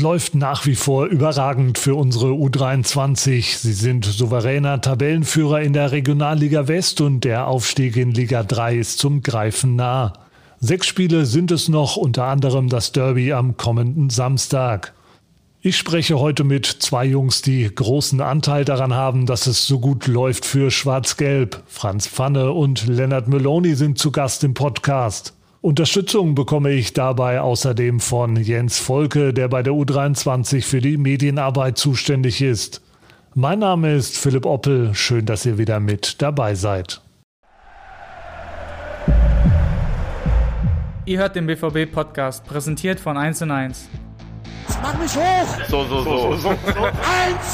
Läuft nach wie vor überragend für unsere U23. Sie sind souveräner Tabellenführer in der Regionalliga West und der Aufstieg in Liga 3 ist zum Greifen nah. Sechs Spiele sind es noch, unter anderem das Derby am kommenden Samstag. Ich spreche heute mit zwei Jungs, die großen Anteil daran haben, dass es so gut läuft für Schwarz-Gelb. Franz Pfanne und Lennart Meloni sind zu Gast im Podcast. Unterstützung bekomme ich dabei außerdem von Jens Volke, der bei der U23 für die Medienarbeit zuständig ist. Mein Name ist Philipp Oppel. Schön, dass ihr wieder mit dabei seid. Ihr hört den BVB-Podcast, präsentiert von 1 und 1. Mach mich hoch! So, so, so. so, 1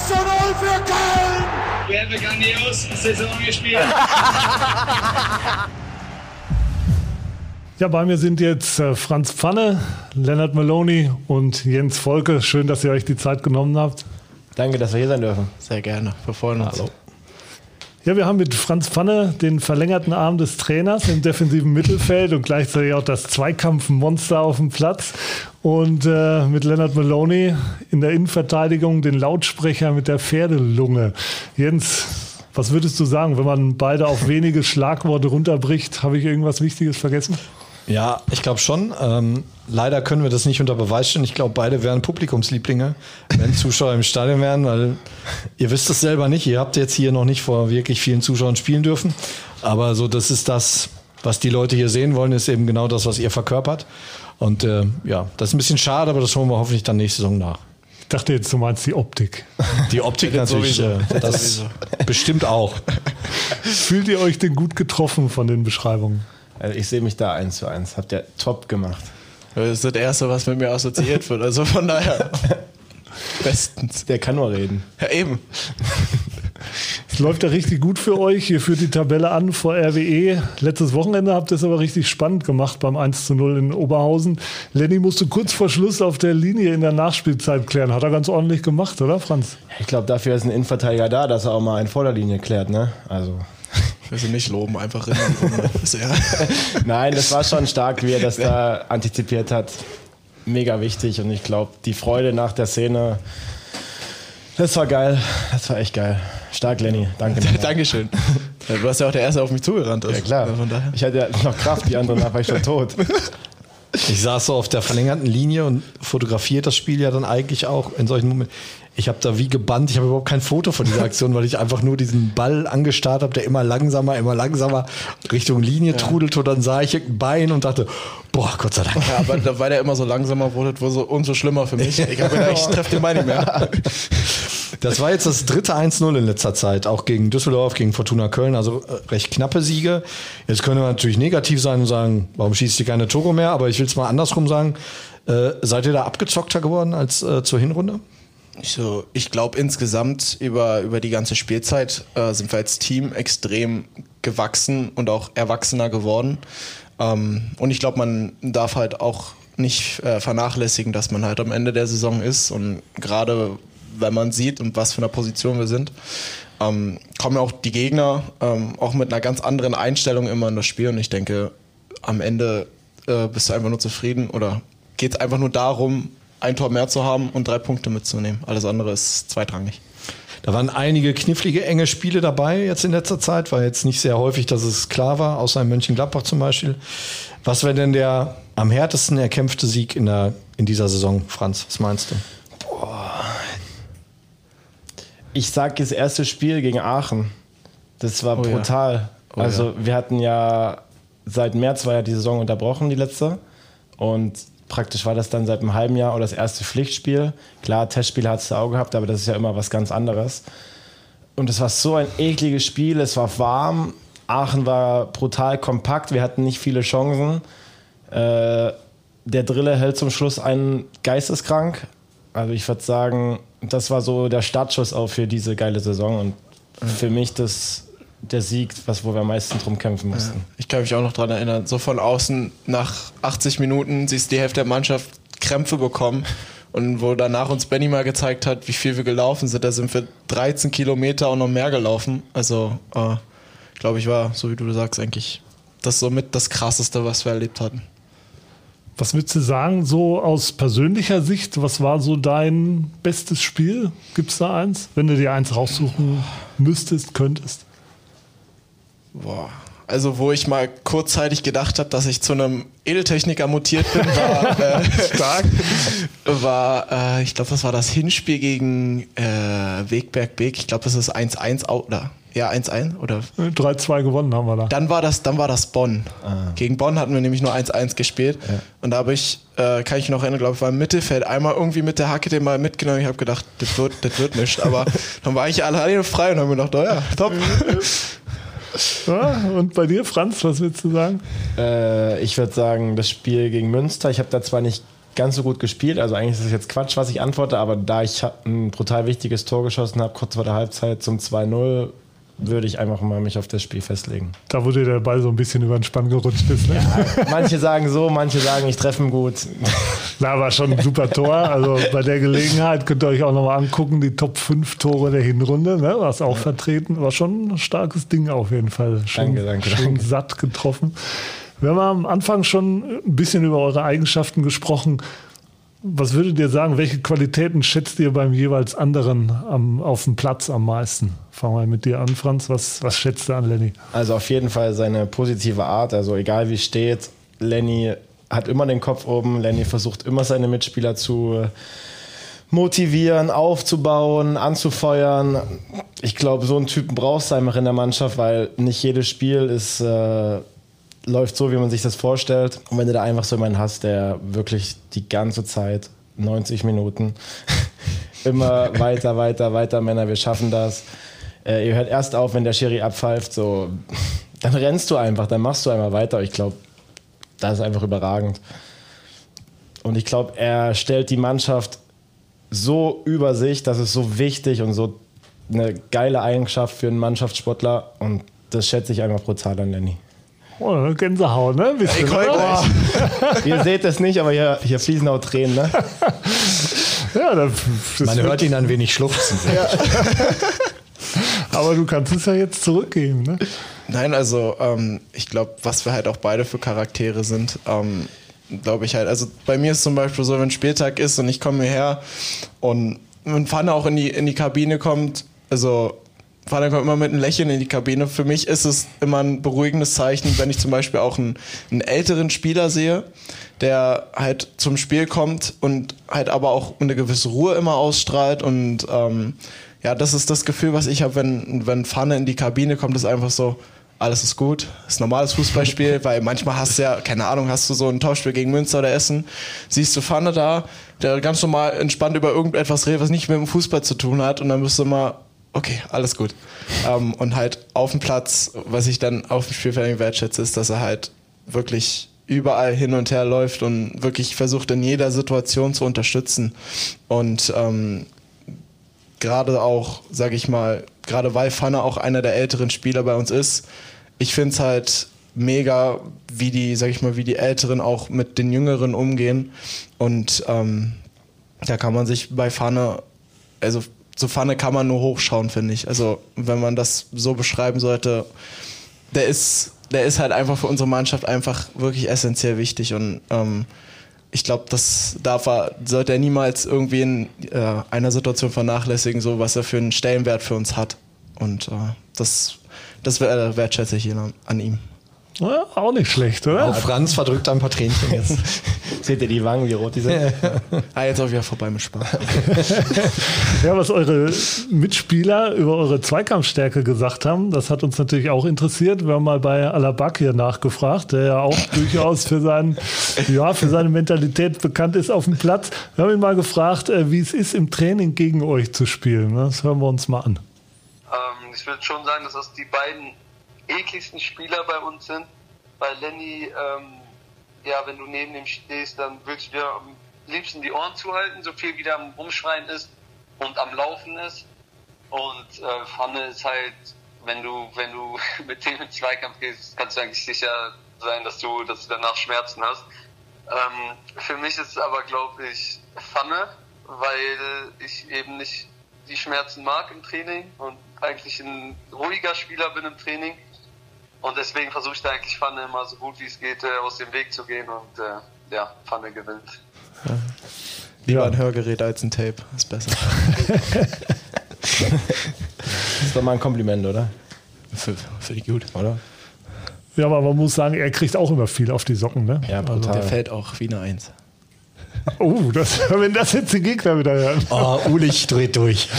zu 0 für Köln! Wir haben grandios Saison gespielt. Ja, bei mir sind jetzt äh, Franz Pfanne, Leonard Maloney und Jens Volke. Schön, dass ihr euch die Zeit genommen habt. Danke, dass wir hier sein dürfen. Sehr gerne. Wir freuen uns. Hallo. Ja, wir haben mit Franz Pfanne den verlängerten Arm des Trainers im defensiven Mittelfeld und gleichzeitig auch das Zweikampfmonster auf dem Platz. Und äh, mit Leonard Maloney in der Innenverteidigung den Lautsprecher mit der Pferdelunge. Jens, was würdest du sagen, wenn man beide auf wenige Schlagworte runterbricht? Habe ich irgendwas Wichtiges vergessen? Ja, ich glaube schon. Ähm, leider können wir das nicht unter Beweis stellen. Ich glaube, beide wären Publikumslieblinge, wenn Zuschauer im Stadion wären, weil ihr wisst es selber nicht. Ihr habt jetzt hier noch nicht vor wirklich vielen Zuschauern spielen dürfen. Aber so, das ist das, was die Leute hier sehen wollen, ist eben genau das, was ihr verkörpert. Und äh, ja, das ist ein bisschen schade, aber das holen wir hoffentlich dann nächste Saison nach. Ich dachte jetzt, du meinst die Optik. Die Optik natürlich, äh, das bestimmt auch. Fühlt ihr euch denn gut getroffen von den Beschreibungen? Also ich sehe mich da eins zu eins. Habt ihr top gemacht. Das ist das Erste, was mit mir assoziiert wird. Also von daher. Bestens. Der kann nur reden. Ja, eben. Es läuft ja richtig gut für euch. Ihr führt die Tabelle an vor RWE. Letztes Wochenende habt ihr es aber richtig spannend gemacht beim 1 zu 0 in Oberhausen. Lenny musste kurz vor Schluss auf der Linie in der Nachspielzeit klären. Hat er ganz ordentlich gemacht, oder Franz? Ich glaube, dafür ist ein Innenverteidiger da, dass er auch mal in Vorderlinie klärt. Ne? Also ich will sie nicht loben, einfach rennen. Nein, das war schon stark, wie er das da antizipiert hat. Mega wichtig und ich glaube, die Freude nach der Szene, das war geil. Das war echt geil. Stark, Lenny. Danke. Dankeschön. Du warst ja auch der Erste, der auf mich zugerannt ist. Ja, klar. Ich hatte ja noch Kraft, die anderen war ich schon tot. Ich saß so auf der verlängerten Linie und fotografiert das Spiel ja dann eigentlich auch in solchen Momenten. Ich habe da wie gebannt, ich habe überhaupt kein Foto von dieser Aktion, weil ich einfach nur diesen Ball angestarrt habe, der immer langsamer, immer langsamer Richtung Linie ja. trudelte. Und dann sah ich ein Bein und dachte, boah, Gott sei Dank. Ja, aber weil der immer so langsamer wurde, wurde so umso schlimmer für mich. Ich habe gedacht, ich treffe den Bein nicht mehr. Das war jetzt das dritte 1-0 in letzter Zeit, auch gegen Düsseldorf, gegen Fortuna Köln, also äh, recht knappe Siege. Jetzt könnte man natürlich negativ sein und sagen, warum schießt ihr keine Tore mehr? Aber ich will es mal andersrum sagen. Äh, seid ihr da abgezockter geworden als äh, zur Hinrunde? So, ich glaube insgesamt über, über die ganze Spielzeit äh, sind wir als Team extrem gewachsen und auch erwachsener geworden. Ähm, und ich glaube, man darf halt auch nicht äh, vernachlässigen, dass man halt am Ende der Saison ist. Und gerade wenn man sieht und was für eine Position wir sind, ähm, kommen auch die Gegner ähm, auch mit einer ganz anderen Einstellung immer in das Spiel. Und ich denke, am Ende äh, bist du einfach nur zufrieden oder geht es einfach nur darum, ein Tor mehr zu haben und drei Punkte mitzunehmen. Alles andere ist zweitrangig. Da waren einige knifflige, enge Spiele dabei jetzt in letzter Zeit. War jetzt nicht sehr häufig, dass es klar war, außer in Mönchengladbach zum Beispiel. Was wäre denn der am härtesten erkämpfte Sieg in, der, in dieser Saison, Franz? Was meinst du? Boah. Ich sag das erste Spiel gegen Aachen. Das war oh brutal. Ja. Oh also ja. wir hatten ja seit März war ja die Saison unterbrochen, die letzte. Und praktisch war das dann seit einem halben Jahr oder das erste Pflichtspiel. Klar, Testspiel hat es auch gehabt, aber das ist ja immer was ganz anderes. Und es war so ein ekliges Spiel, es war warm, Aachen war brutal kompakt, wir hatten nicht viele Chancen. Äh, der Drille hält zum Schluss einen geisteskrank. Also ich würde sagen, das war so der Startschuss auch für diese geile Saison und für mich das der Sieg, was, wo wir am meisten drum kämpfen mussten. Ja, ich kann mich auch noch daran erinnern, so von außen nach 80 Minuten siehst du die Hälfte der Mannschaft Krämpfe bekommen. Und wo danach uns Benny mal gezeigt hat, wie viel wir gelaufen sind, da sind wir 13 Kilometer und noch mehr gelaufen. Also, äh, glaube ich, war, so wie du sagst, eigentlich das somit das Krasseste, was wir erlebt hatten. Was würdest du sagen, so aus persönlicher Sicht, was war so dein bestes Spiel? Gibt es da eins? Wenn du dir eins raussuchen müsstest, könntest? Boah. Also, wo ich mal kurzzeitig gedacht habe, dass ich zu einem Edeltechniker mutiert bin, war, äh, Stark. war äh, ich glaube, das war das Hinspiel gegen äh, Wegberg Beek. Ich glaube, das ist 1-1 oder ja, 1-1 oder 3-2 gewonnen haben wir da. Dann war das, dann war das Bonn. Ah. Gegen Bonn hatten wir nämlich nur 1-1 gespielt. Ja. Und da habe ich, äh, kann ich noch erinnern, glaube ich, war im Mittelfeld einmal irgendwie mit der Hacke den mal mitgenommen. Ich habe gedacht, das wird, das wird nicht. Aber dann war ich alleine frei und habe mir gedacht, oh ja, top. Ja, und bei dir, Franz, was willst du sagen? Äh, ich würde sagen, das Spiel gegen Münster. Ich habe da zwar nicht ganz so gut gespielt, also eigentlich ist es jetzt Quatsch, was ich antworte, aber da ich ein brutal wichtiges Tor geschossen habe, kurz vor der Halbzeit zum 2-0, würde ich einfach mal mich auf das Spiel festlegen. Da wurde der Ball so ein bisschen über den Spann gerutscht ist. Ne? Ja, manche sagen so, manche sagen, ich treffe ihn gut. Na, war schon ein super Tor. Also bei der Gelegenheit könnt ihr euch auch nochmal angucken, die Top 5 Tore der Hinrunde, ne? was auch ja. vertreten. War schon ein starkes Ding auf jeden Fall. Schon, danke, danke, schon danke. satt getroffen. Wir haben am Anfang schon ein bisschen über eure Eigenschaften gesprochen. Was würdet ihr sagen, welche Qualitäten schätzt ihr beim jeweils anderen am, auf dem Platz am meisten? Fangen wir mit dir an, Franz. Was, was schätzt du an Lenny? Also auf jeden Fall seine positive Art. Also egal wie steht, Lenny hat immer den Kopf oben. Lenny versucht immer seine Mitspieler zu motivieren, aufzubauen, anzufeuern. Ich glaube, so einen Typen brauchst du einfach in der Mannschaft, weil nicht jedes Spiel ist... Äh, läuft so, wie man sich das vorstellt. Und wenn du da einfach so jemanden hast, der wirklich die ganze Zeit, 90 Minuten, immer weiter, weiter, weiter, Männer, wir schaffen das. Äh, ihr hört erst auf, wenn der Schiri abpfeift, so, dann rennst du einfach, dann machst du einmal weiter. Ich glaube, das ist einfach überragend. Und ich glaube, er stellt die Mannschaft so über sich, das ist so wichtig und so eine geile Eigenschaft für einen Mannschaftssportler. Und das schätze ich einfach brutal an Lenny. Oh, Gänsehaut, ne? Bisschen, oh. Ihr seht es nicht, aber hier, hier fließen auch Tränen, ne? ja, das, das Man hört ihn ein wenig schluchzen. Ja. aber du kannst es ja jetzt zurückgeben, ne? Nein, also ähm, ich glaube, was wir halt auch beide für Charaktere sind, ähm, glaube ich halt. Also bei mir ist zum Beispiel so, wenn Spieltag ist und ich komme hierher und wenn Pfanne auch in die, in die Kabine kommt, also Vater kommt immer mit einem Lächeln in die Kabine. Für mich ist es immer ein beruhigendes Zeichen, wenn ich zum Beispiel auch einen, einen älteren Spieler sehe, der halt zum Spiel kommt und halt aber auch eine gewisse Ruhe immer ausstrahlt. Und ähm, ja, das ist das Gefühl, was ich habe, wenn, wenn Pfanne in die Kabine kommt, ist einfach so, alles ist gut, ist ein normales Fußballspiel, weil manchmal hast du ja, keine Ahnung, hast du so ein Tauschspiel gegen Münster oder Essen, siehst du Pfanne da, der ganz normal entspannt über irgendetwas redet, was nicht mit dem Fußball zu tun hat und dann bist du immer, okay, alles gut. Ähm, und halt auf dem Platz, was ich dann auf dem Spielfeld wertschätze, ist, dass er halt wirklich überall hin und her läuft und wirklich versucht, in jeder Situation zu unterstützen. Und ähm, gerade auch, sag ich mal, gerade weil Fanne auch einer der älteren Spieler bei uns ist, ich finde es halt mega, wie die, sag ich mal, wie die Älteren auch mit den Jüngeren umgehen. Und ähm, da kann man sich bei Fanne, also zu Pfanne kann man nur hochschauen, finde ich. Also, wenn man das so beschreiben sollte, der ist, der ist halt einfach für unsere Mannschaft einfach wirklich essentiell wichtig und ähm, ich glaube, das darf er, sollte er niemals irgendwie in äh, einer Situation vernachlässigen, so was er für einen Stellenwert für uns hat. Und äh, das, das wertschätze ich an ihm. Ja, auch nicht schlecht, oder? Auch Franz verdrückt ein paar Tränchen jetzt. Seht ihr die Wangen, wie rot die sind? ah, jetzt auch wieder vorbei mit Spaß. ja, was eure Mitspieler über eure Zweikampfstärke gesagt haben, das hat uns natürlich auch interessiert. Wir haben mal bei Alabak hier nachgefragt, der ja auch durchaus für, seinen, ja, für seine Mentalität bekannt ist auf dem Platz. Wir haben ihn mal gefragt, äh, wie es ist, im Training gegen euch zu spielen. Das hören wir uns mal an. Ähm, ich würde schon sagen, dass das die beiden ekligsten Spieler bei uns sind. Bei Lenny, ähm, ja, wenn du neben ihm stehst, dann willst du dir am liebsten die Ohren zuhalten, so viel wie der am Rumschreien ist und am Laufen ist. Und äh, Pfanne ist halt, wenn du, wenn du mit dem in Zweikampf gehst, kannst du eigentlich sicher sein, dass du, dass du danach Schmerzen hast. Ähm, für mich ist es aber, glaube ich, Pfanne, weil ich eben nicht die Schmerzen mag im Training und eigentlich ein ruhiger Spieler bin im Training. Und deswegen versuche ich da eigentlich Pfanne immer so gut wie es geht äh, aus dem Weg zu gehen und äh, ja, Pfanne gewinnt. Ja. Lieber ja. ein Hörgerät als ein Tape, ist besser. das ist doch mal ein Kompliment, oder? Finde ich gut, oder? Ja, aber man muss sagen, er kriegt auch immer viel auf die Socken, ne? Ja, brutal. Also, der fällt auch wie eine Eins. Oh, das, wenn das jetzt die Gegner wieder hören. Oh, Ulich dreht durch.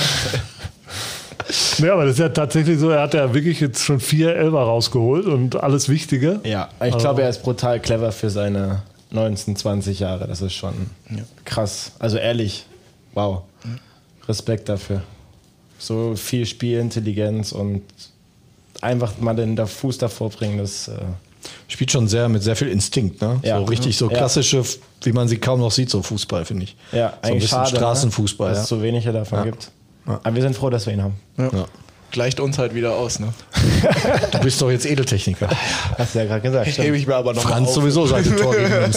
Ja, aber das ist ja tatsächlich so, er hat ja wirklich jetzt schon vier Elber rausgeholt und alles Wichtige. Ja, ich also. glaube, er ist brutal clever für seine 19, 20 Jahre. Das ist schon ja. krass. Also ehrlich, wow. Respekt dafür. So viel Spielintelligenz und einfach mal den Fuß davor bringen, das. Äh Spielt schon sehr mit sehr viel Instinkt, ne? Ja. So richtig so klassische, ja. wie man sie kaum noch sieht, so Fußball, finde ich. Ja, so ein bisschen schade, ne? Straßenfußball. Ne? Dass es so wenige davon gibt. Aber wir sind froh, dass wir ihn haben. Gleicht uns halt wieder aus, ne? du bist doch jetzt Edeltechniker. Hast du ja gerade gesagt. Hebe ich mir aber noch Franz sowieso seit dem Tor gegen.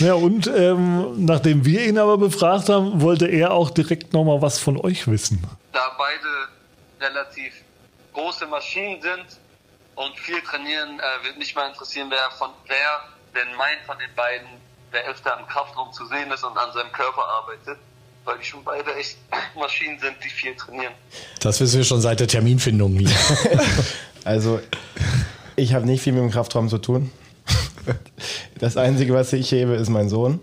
Ja, und ähm, nachdem wir ihn aber befragt haben, wollte er auch direkt nochmal was von euch wissen. Da beide relativ große Maschinen sind und viel trainieren, äh, wird mich mal interessieren, wer von wer denn meint von den beiden, wer öfter im Kraftraum zu sehen ist und an seinem Körper arbeitet weil die schon beide echt Maschinen sind, die viel trainieren. Das wissen wir schon seit der Terminfindung hier. also, ich habe nicht viel mit dem Kraftraum zu tun. Das Einzige, was ich hebe, ist mein Sohn.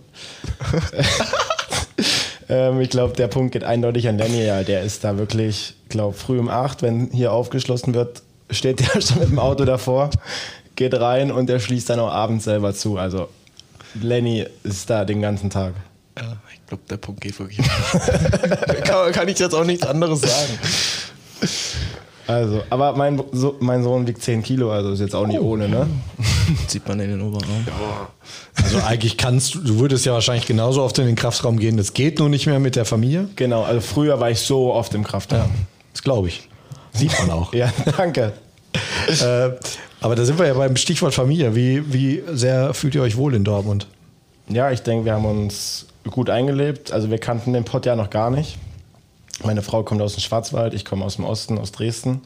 ähm, ich glaube, der Punkt geht eindeutig an Lenny. Ja, der ist da wirklich, glaube früh um acht, wenn hier aufgeschlossen wird, steht der schon mit dem Auto davor, geht rein und der schließt dann auch abends selber zu. Also Lenny ist da den ganzen Tag. Ja, ich glaube, der Punkt geht wirklich. kann, kann ich jetzt auch nichts anderes sagen. Also, aber mein, so, mein Sohn wiegt 10 Kilo, also ist jetzt auch nicht oh. ohne, ne? Sieht man in den Oberraum. Ja. Also eigentlich kannst du, du würdest ja wahrscheinlich genauso oft in den Kraftraum gehen. Das geht nur nicht mehr mit der Familie. Genau, also früher war ich so oft im Kraftraum. Ja, das glaube ich. Sieht man auch. ja, danke. äh, aber da sind wir ja beim Stichwort Familie. Wie, wie sehr fühlt ihr euch wohl in Dortmund? Ja, ich denke, wir haben uns gut eingelebt. Also wir kannten den Pott ja noch gar nicht. Meine Frau kommt aus dem Schwarzwald, ich komme aus dem Osten, aus Dresden.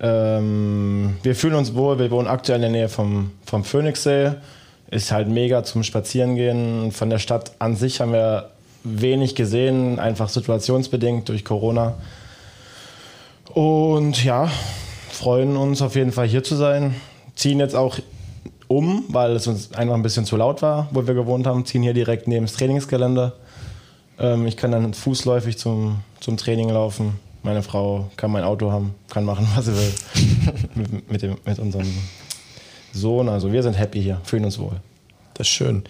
Ähm, wir fühlen uns wohl, wir wohnen aktuell in der Nähe vom, vom Phoenixsee. Ist halt mega zum Spazierengehen. Von der Stadt an sich haben wir wenig gesehen, einfach situationsbedingt durch Corona. Und ja, freuen uns auf jeden Fall hier zu sein. Ziehen jetzt auch um, weil es uns einfach ein bisschen zu laut war, wo wir gewohnt haben, ziehen hier direkt neben das Trainingsgelände. Ähm, ich kann dann fußläufig zum, zum Training laufen. Meine Frau kann mein Auto haben, kann machen, was sie will. mit, mit, dem, mit unserem Sohn. Also wir sind happy hier, fühlen uns wohl. Das ist schön.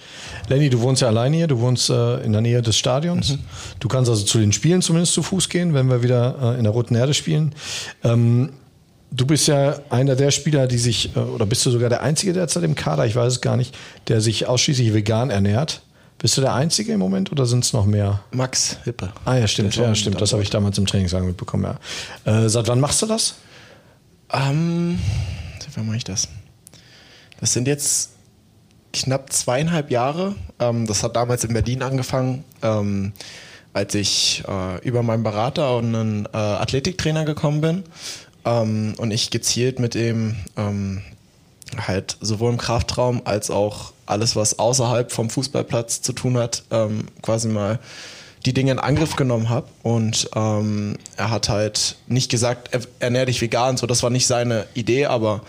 Lenny, du wohnst ja alleine hier, du wohnst äh, in der Nähe des Stadions. Mhm. Du kannst also zu den Spielen zumindest zu Fuß gehen, wenn wir wieder äh, in der Roten Erde spielen. Ähm, du bist ja einer der Spieler, die sich, äh, oder bist du sogar der Einzige derzeit im Kader, ich weiß es gar nicht, der sich ausschließlich vegan ernährt. Bist du der Einzige im Moment oder sind es noch mehr? Max Hippe. Ah ja, stimmt, ja, stimmt. Das habe ich damals im Trainingslager mitbekommen, ja. Äh, seit wann machst du das? Ähm, seit wann mache ich das? Das sind jetzt knapp zweieinhalb Jahre. Ähm, das hat damals in Berlin angefangen, ähm, als ich äh, über meinen Berater und einen äh, Athletiktrainer gekommen bin ähm, und ich gezielt mit dem ähm, halt sowohl im Kraftraum als auch alles, was außerhalb vom Fußballplatz zu tun hat, ähm, quasi mal die Dinge in Angriff genommen habe. Und ähm, er hat halt nicht gesagt, er, ernähr dich vegan, so das war nicht seine Idee, aber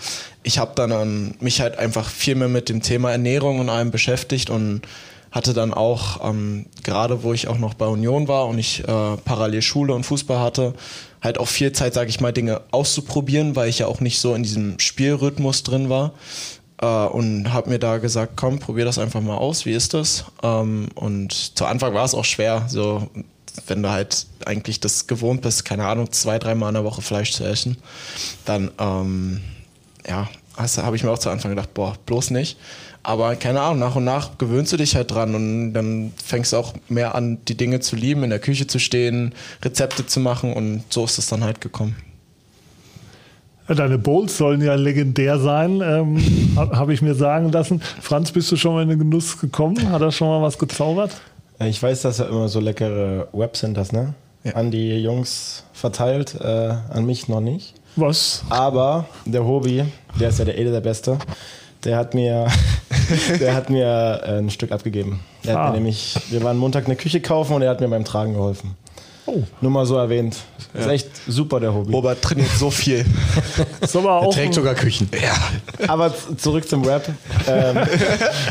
ich habe dann an mich halt einfach viel mehr mit dem Thema Ernährung und allem beschäftigt und hatte dann auch, ähm, gerade wo ich auch noch bei Union war und ich äh, parallel Schule und Fußball hatte, halt auch viel Zeit, sage ich mal, Dinge auszuprobieren, weil ich ja auch nicht so in diesem Spielrhythmus drin war. Äh, und habe mir da gesagt, komm, probier das einfach mal aus, wie ist das? Ähm, und zu Anfang war es auch schwer, so wenn du halt eigentlich das gewohnt bist, keine Ahnung, zwei, dreimal in der Woche Fleisch zu essen, dann ähm, ja, habe ich mir auch zu Anfang gedacht, boah, bloß nicht. Aber keine Ahnung, nach und nach gewöhnst du dich halt dran und dann fängst du auch mehr an, die Dinge zu lieben, in der Küche zu stehen, Rezepte zu machen und so ist es dann halt gekommen. Deine Bowls sollen ja legendär sein, ähm, habe ich mir sagen lassen. Franz, bist du schon mal in den Genuss gekommen? Hat er schon mal was gezaubert? Ich weiß, dass er immer so leckere Webcenters, ne? Ja. An die Jungs verteilt, äh, an mich noch nicht. Was? Aber der Hobby, der ist ja der Ede der Beste, der hat mir der hat mir äh, ein Stück abgegeben. Der Ah. hat mir nämlich, wir waren Montag eine Küche kaufen und er hat mir beim Tragen geholfen. Oh. Nur mal so erwähnt. Ist echt super, der Hobby. Robert trainiert so viel. Ist aber auch Trägt sogar Küchen. Aber z- zurück zum Rap. Ähm,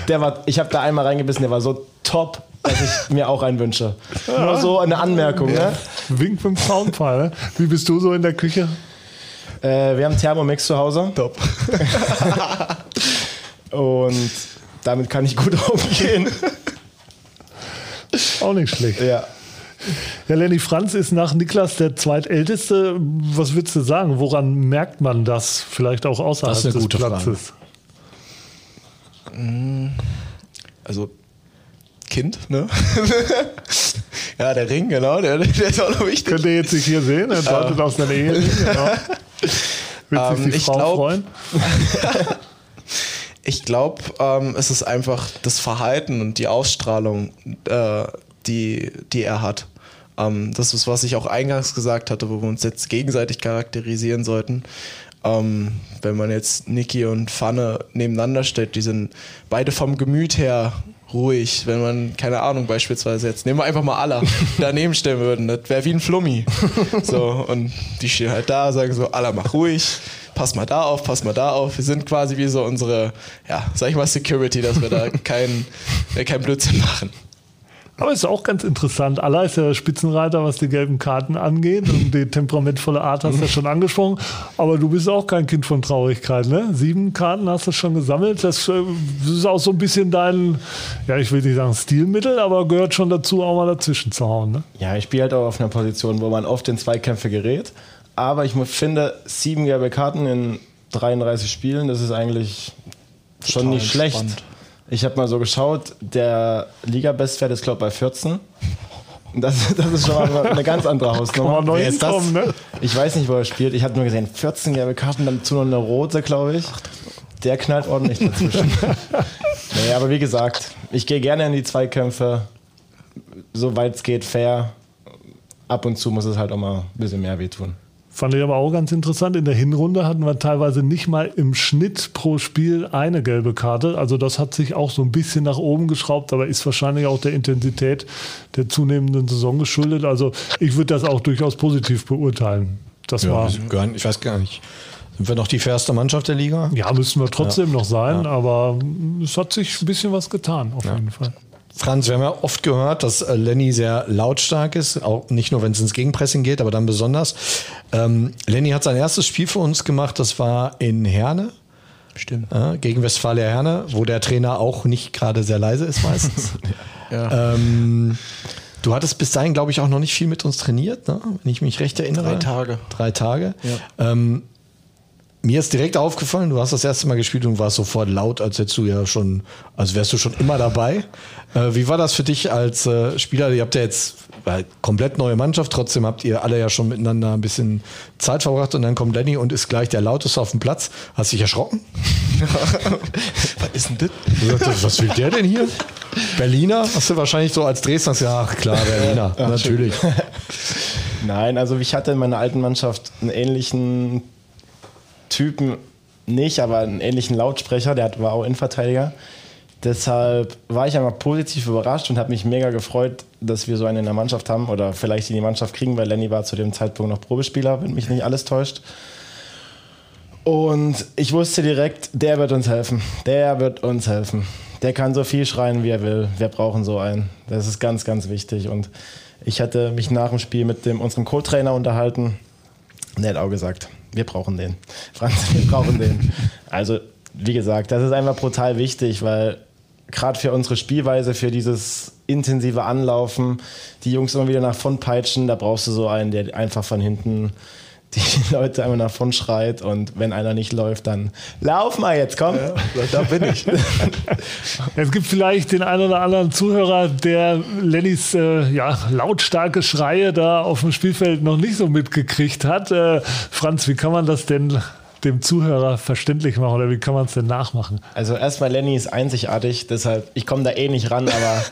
der war, ich habe da einmal reingebissen, der war so top, dass ich mir auch einen wünsche. Nur so eine Anmerkung. Ne? Wink mit dem Zaunpfahl. Ne? Wie bist du so in der Küche? Äh, wir haben Thermomix zu Hause. Top. Und damit kann ich gut umgehen. Auch nicht schlecht. ja. Ja, Lenny Franz ist nach Niklas der zweitälteste. Was würdest du sagen? Woran merkt man das? Vielleicht auch außerhalb Das ist eine des gute Frage. Platzes. Also, Kind, ne? ja, der Ring, genau, der, der ist auch noch wichtig. Könnt ihr jetzt nicht hier sehen? Er deutet auf seine Ehe. Genau. Wird Ähm, sich die ich Frau glaub- freuen? Ich glaube, ähm, es ist einfach das Verhalten und die Ausstrahlung, äh, die, die er hat. Ähm, das ist, was ich auch eingangs gesagt hatte, wo wir uns jetzt gegenseitig charakterisieren sollten. Ähm, wenn man jetzt Niki und Pfanne nebeneinander stellt, die sind beide vom Gemüt her ruhig. Wenn man, keine Ahnung, beispielsweise jetzt, nehmen wir einfach mal Allah, daneben stellen würden, das wäre wie ein Flummi. So, und die stehen halt da, sagen so, Allah, mach ruhig, pass mal da auf, pass mal da auf. Wir sind quasi wie so unsere, ja, sag ich mal, Security, dass wir da keinen äh, kein Blödsinn machen. Aber ist auch ganz interessant. Allah ist ja Spitzenreiter, was die gelben Karten angeht. Und die temperamentvolle Art hast du ja schon angesprochen. Aber du bist auch kein Kind von Traurigkeit, ne? Sieben Karten hast du schon gesammelt. Das äh, das ist auch so ein bisschen dein, ja, ich will nicht sagen Stilmittel, aber gehört schon dazu, auch mal dazwischen zu hauen, ne? Ja, ich spiele halt auch auf einer Position, wo man oft in Zweikämpfe gerät. Aber ich finde, sieben gelbe Karten in 33 Spielen, das ist eigentlich schon Total nicht schlecht. entspannt. Ich habe mal so geschaut, der Liga-Bestwert ist, glaube ich, bei 14. Das, das ist schon mal eine ganz andere Hausnummer. Wer ist das? hinkommen, ne? Ich weiß nicht, wo er spielt. Ich habe nur gesehen, 14 gelbe Karten, dazu noch eine rote, glaube ich. Der knallt ordentlich dazwischen. nee, aber wie gesagt, ich gehe gerne in die Zweikämpfe, soweit es geht, fair. Ab und zu muss es halt auch mal ein bisschen mehr wehtun. Fand ich aber auch ganz interessant. In der Hinrunde hatten wir teilweise nicht mal im Schnitt pro Spiel eine gelbe Karte. Also das hat sich auch so ein bisschen nach oben geschraubt, aber ist wahrscheinlich auch der Intensität der zunehmenden Saison geschuldet. Also ich würde das auch durchaus positiv beurteilen. Das Ja, war, ich weiß gar nicht. Sind wir noch die fairste Mannschaft der Liga? ja, müssen wir trotzdem noch sein, aber es hat sich ein bisschen was getan, auf jeden Fall. Franz, wir haben ja oft gehört, dass äh, Lenny sehr lautstark ist, auch nicht nur, wenn es ins Gegenpressing geht, aber dann besonders. Ähm, Lenny hat sein erstes Spiel für uns gemacht, das war in Herne. Stimmt. äh, gegen Westfalia Herne, wo der Trainer auch nicht gerade sehr leise ist meistens. Ja. ähm, du hattest bis dahin, glaube ich, auch noch nicht viel mit uns trainiert, ne? wenn ich mich recht erinnere. Drei Tage. Drei Tage. Ähm, mir ist direkt aufgefallen, du hast das erste Mal gespielt und warst sofort laut, als hättest du ja schon, als wärst du schon immer dabei. Äh, wie war das für dich als äh, Spieler? Ihr habt ja jetzt äh, komplett neue Mannschaft, trotzdem habt ihr alle ja schon miteinander ein bisschen Zeit verbracht und dann kommt Lenny und ist gleich der lauteste auf dem Platz. Hast dich erschrocken? Was ist denn das? Du sagtest, was will der denn hier? Berliner? Hast du wahrscheinlich so als Dresdner gesagt, ach klar, Berliner, natürlich. Nein, also ich hatte in meiner alten Mannschaft einen ähnlichen Typen nicht, aber einen ähnlichen Lautsprecher, der war auch Innenverteidiger. Deshalb war ich einmal positiv überrascht und habe mich mega gefreut, dass wir so einen in der Mannschaft haben oder vielleicht in die Mannschaft kriegen, weil Lenny war zu dem Zeitpunkt noch Probespieler, wenn mich nicht alles täuscht. Und ich wusste direkt, der wird uns helfen. Der wird uns helfen. Der kann so viel schreien, wie er will. Wir brauchen so einen. Das ist ganz, ganz wichtig. Und ich hatte mich nach dem Spiel mit dem, unserem Co-Trainer unterhalten. Der hat auch gesagt, wir brauchen den. Franz, wir brauchen den. Also, wie gesagt, das ist einfach brutal wichtig, weil gerade für unsere Spielweise, für dieses intensive Anlaufen, die Jungs immer wieder nach vorn peitschen, da brauchst du so einen, der einfach von hinten die Leute einmal nach vorn schreit und wenn einer nicht läuft, dann lauf mal jetzt, komm. Da bin ich. Es gibt vielleicht den einen oder anderen Zuhörer, der Lennys äh, ja, lautstarke Schreie da auf dem Spielfeld noch nicht so mitgekriegt hat. Äh, Franz, wie kann man das denn dem Zuhörer verständlich machen oder wie kann man es denn nachmachen? Also erstmal Lenny ist einzigartig, deshalb ich komme da eh nicht ran, aber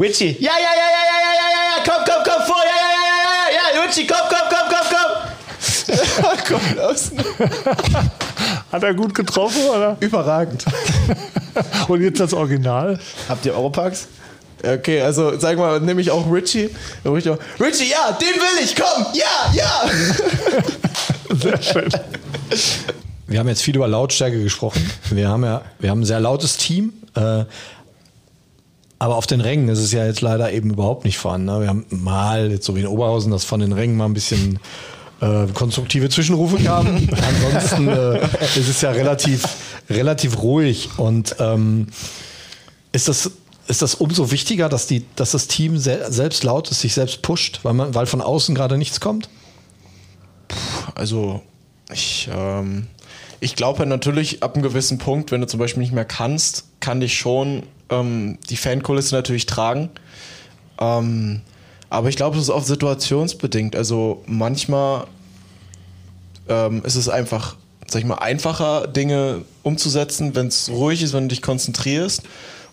Richie, ja, ja, ja, ja, ja, ja, ja, ja, ja, komm, komm, komm vor, ja, ja, ja, ja, ja, ja, Richie, komm, komm, komm, komm, komm. Kommt aus. Hat er gut getroffen, oder? Überragend. Und jetzt das Original. Habt ihr Europax? Okay, also sag mal, nehme ich auch Richie. Richie, ja, den will ich, komm, ja, ja. Sehr schön. Wir haben jetzt viel über Lautstärke gesprochen. Wir haben ja, wir haben ein sehr lautes Team. Äh, aber auf den Rängen ist es ja jetzt leider eben überhaupt nicht vorhanden. Ne? Wir haben mal, jetzt so wie in Oberhausen, das von den Rängen mal ein bisschen äh, konstruktive Zwischenrufe gab. Ansonsten äh, ist es ja relativ, relativ ruhig. Und ähm, ist das ist das umso wichtiger, dass, die, dass das Team se selbst laut ist, sich selbst pusht, weil, man, weil von außen gerade nichts kommt? Also, ich, ähm, ich glaube natürlich, ab einem gewissen Punkt, wenn du zum Beispiel nicht mehr kannst, kann dich schon ähm, die Fankulisse natürlich tragen. Ähm, aber ich glaube, es ist auch situationsbedingt. Also manchmal ähm, ist es einfach, sag ich mal, einfacher, Dinge umzusetzen, wenn es ruhig ist, wenn du dich konzentrierst.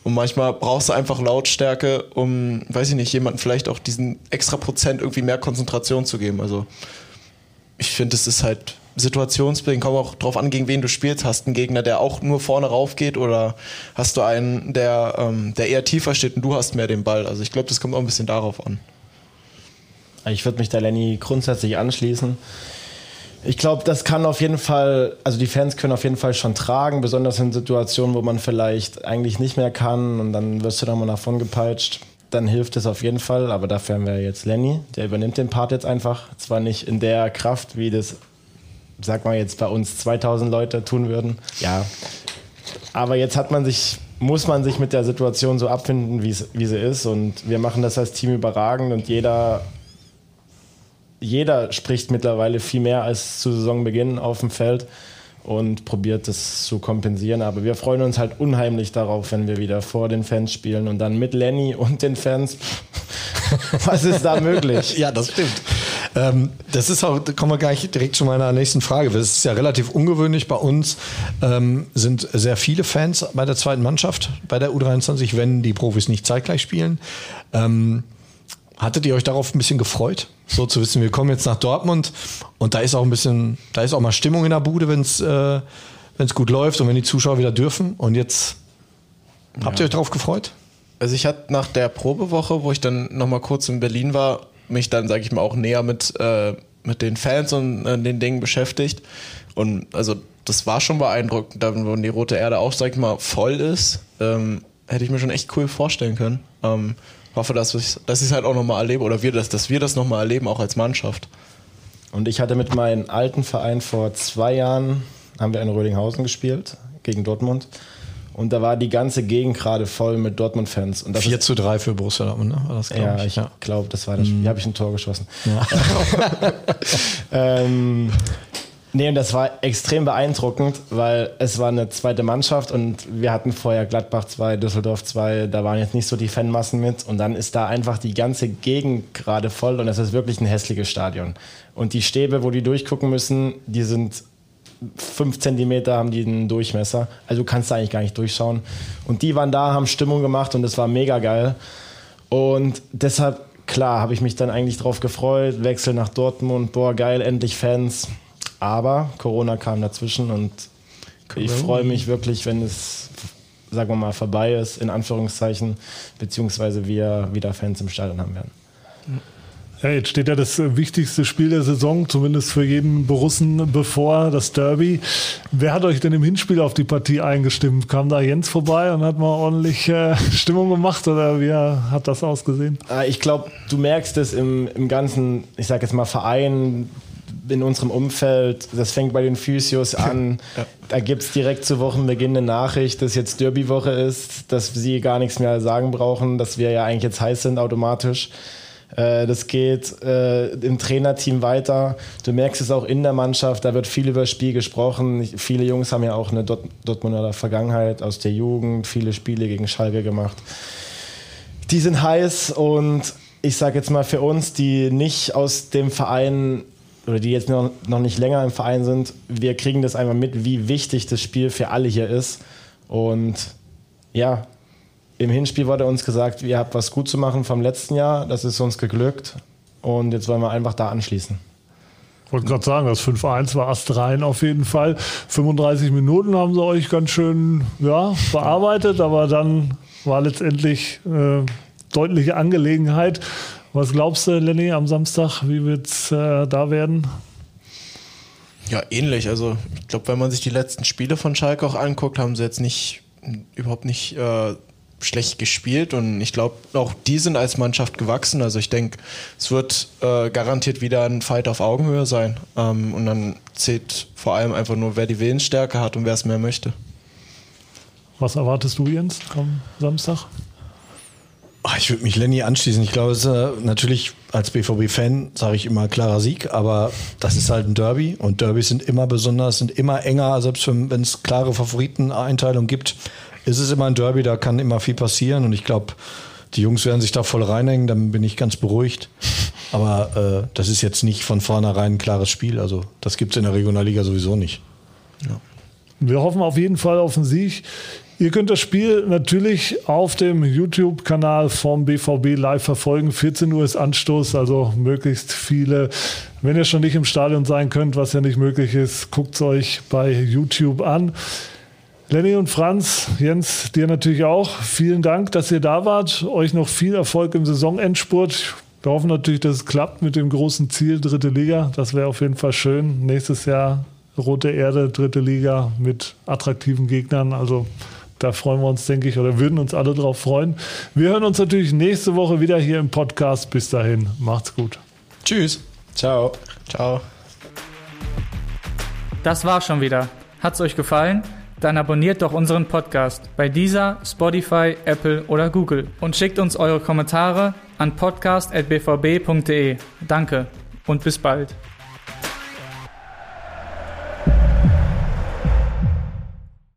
Und manchmal brauchst du einfach Lautstärke, um, weiß ich nicht, jemandem vielleicht auch diesen extra Prozent irgendwie mehr Konzentration zu geben. Also ich finde, es ist halt situationsbedingt, kommt auch drauf an, gegen wen du spielst. Hast du einen Gegner, der auch nur vorne rauf geht oder hast du einen, der, ähm, der eher tiefer steht und du hast mehr den Ball? Also ich glaube, das kommt auch ein bisschen darauf an. Ich würde mich da Lenny grundsätzlich anschließen. Ich glaube, das kann auf jeden Fall, also die Fans können auf jeden Fall schon tragen, besonders in Situationen, wo man vielleicht eigentlich nicht mehr kann und dann wirst du da mal davon gepeitscht. Dann hilft es auf jeden Fall, aber dafür haben wir jetzt Lenny, der übernimmt den Part jetzt einfach. Zwar nicht in der Kraft, wie das, sag mal jetzt bei uns 2000 Leute tun würden. Ja. Aber jetzt hat man sich, muss man sich mit der Situation so abfinden, wie sie ist und wir machen das als Team überragend und jeder jeder spricht mittlerweile viel mehr als zu Saisonbeginn auf dem Feld und probiert das zu kompensieren. Aber wir freuen uns halt unheimlich darauf, wenn wir wieder vor den Fans spielen und dann mit Lenny und den Fans. Was ist da möglich? ja, das stimmt. Ähm, das ist auch, da kommen wir gleich direkt zu meiner nächsten Frage. Das ist ja relativ ungewöhnlich. Bei uns ähm, sind sehr viele Fans bei der zweiten Mannschaft, bei der U23, wenn die Profis nicht zeitgleich spielen. Ähm, Hattet ihr euch darauf ein bisschen gefreut, so zu wissen, wir kommen jetzt nach Dortmund und da ist auch ein bisschen, da ist auch mal Stimmung in der Bude, wenn es äh, gut läuft und wenn die Zuschauer wieder dürfen. Und jetzt habt ihr euch darauf gefreut? Also ich hatte nach der Probewoche, wo ich dann nochmal kurz in Berlin war, mich dann, sage ich mal, auch näher mit, äh, mit den Fans und äh, den Dingen beschäftigt. Und also das war schon beeindruckend, wenn die Rote Erde auch, sag ich mal, voll ist. Ähm, hätte ich mir schon echt cool vorstellen können. Ähm, hoffe, dass ich es halt auch nochmal erlebe oder wir das, dass wir das nochmal erleben, auch als Mannschaft. Und ich hatte mit meinem alten Verein vor zwei Jahren, haben wir in Rödinghausen gespielt, gegen Dortmund. Und da war die ganze Gegend gerade voll mit Dortmund-Fans. 4 zu 3 für Borussia Dortmund, ne? War das, ja, ich, ich glaube, das war das Spiel. Mhm. habe ich ein Tor geschossen. Ja. ähm, Nee, und das war extrem beeindruckend, weil es war eine zweite Mannschaft und wir hatten vorher Gladbach 2, Düsseldorf 2, da waren jetzt nicht so die Fanmassen mit und dann ist da einfach die ganze Gegend gerade voll und es ist wirklich ein hässliches Stadion. Und die Stäbe, wo die durchgucken müssen, die sind fünf Zentimeter haben die einen Durchmesser, also du kannst da eigentlich gar nicht durchschauen. Und die waren da, haben Stimmung gemacht und es war mega geil. Und deshalb, klar, habe ich mich dann eigentlich drauf gefreut, Wechsel nach Dortmund, boah, geil, endlich Fans aber Corona kam dazwischen und Corona. ich freue mich wirklich, wenn es, sagen wir mal, vorbei ist, in Anführungszeichen, beziehungsweise wir wieder Fans im Stadion haben werden. Ja, jetzt steht ja das wichtigste Spiel der Saison, zumindest für jeden Borussen, bevor, das Derby. Wer hat euch denn im Hinspiel auf die Partie eingestimmt? Kam da Jens vorbei und hat mal ordentlich äh, Stimmung gemacht oder wie hat das ausgesehen? Ah, ich glaube, du merkst es im, im ganzen, ich sage jetzt mal Verein, in unserem Umfeld, das fängt bei den Physios an, ja. da gibt es direkt zu Wochenbeginn eine Nachricht, dass jetzt Derby-Woche ist, dass sie gar nichts mehr sagen brauchen, dass wir ja eigentlich jetzt heiß sind automatisch. Äh, das geht äh, im Trainerteam weiter. Du merkst es auch in der Mannschaft, da wird viel über das Spiel gesprochen. Viele Jungs haben ja auch eine Dort Dortmunder Vergangenheit aus der Jugend, viele Spiele gegen Schalke gemacht. Die sind heiß und ich sage jetzt mal für uns, die nicht aus dem Verein oder die jetzt noch, noch nicht länger im Verein sind, wir kriegen das einmal mit, wie wichtig das Spiel für alle hier ist. Und ja, im Hinspiel wurde uns gesagt, ihr habt was gut zu machen vom letzten Jahr, das ist uns geglückt und jetzt wollen wir einfach da anschließen. wollte gerade sagen, das 5-1 war astrein auf jeden Fall. 35 Minuten haben sie euch ganz schön ja, bearbeitet, aber dann war letztendlich äh, deutliche Angelegenheit. Was glaubst du, Lenny, am Samstag? Wie wird es äh, da werden? Ja, ähnlich. Also ich glaube, wenn man sich die letzten Spiele von Schalke auch anguckt, haben sie jetzt nicht überhaupt nicht äh, schlecht gespielt und ich glaube, auch die sind als Mannschaft gewachsen. Also ich denke, es wird äh, garantiert wieder ein Fight auf Augenhöhe sein. Ähm, und dann zählt vor allem einfach nur, wer die Willensstärke hat und wer es mehr möchte. Was erwartest du, Jens, am Samstag? Ah, ich würde mich Lenny anschließen. Ich glaube, es ist äh, natürlich als BVB-Fan sage ich immer klarer Sieg, aber das ist halt ein Derby und Derbys sind immer besonders, sind immer enger, selbst wenn es klare Favoriteneinteilungen gibt ist es immer ein Derby, da kann immer viel passieren und ich glaube, die Jungs werden sich da voll reinhängen, dann bin ich ganz beruhigt. Aber äh, das ist jetzt nicht von vornherein ein klares Spiel. Also das gibt es in der Regionalliga sowieso nicht. Ja. Wir hoffen auf jeden Fall auf einen Sieg. Ihr könnt das Spiel natürlich auf dem YouTube-Kanal vom BVB live verfolgen. 14 Uhr ist Anstoß, also möglichst viele. Wenn ihr schon nicht im Stadion sein könnt, was ja nicht möglich ist, guckt es euch bei YouTube an. Lenny und Franz, Jens, dir natürlich auch. Vielen Dank, dass ihr da wart. Euch noch viel Erfolg im Saisonendspurt. Wir hoffen natürlich, dass es klappt mit dem großen Ziel dritte Liga. Das wäre auf jeden Fall schön. Nächstes Jahr rote Erde, dritte Liga mit attraktiven Gegnern. Also da freuen wir uns, denke ich, oder würden uns alle drauf freuen. Wir hören uns natürlich nächste Woche wieder hier im Podcast. Bis dahin, macht's gut. Tschüss. Ciao. Ciao. Das war schon wieder. Hat's euch gefallen? Dann abonniert doch unseren Podcast bei dieser, Spotify, Apple oder Google und schickt uns eure Kommentare an podcast.bvb.de. Danke und bis bald.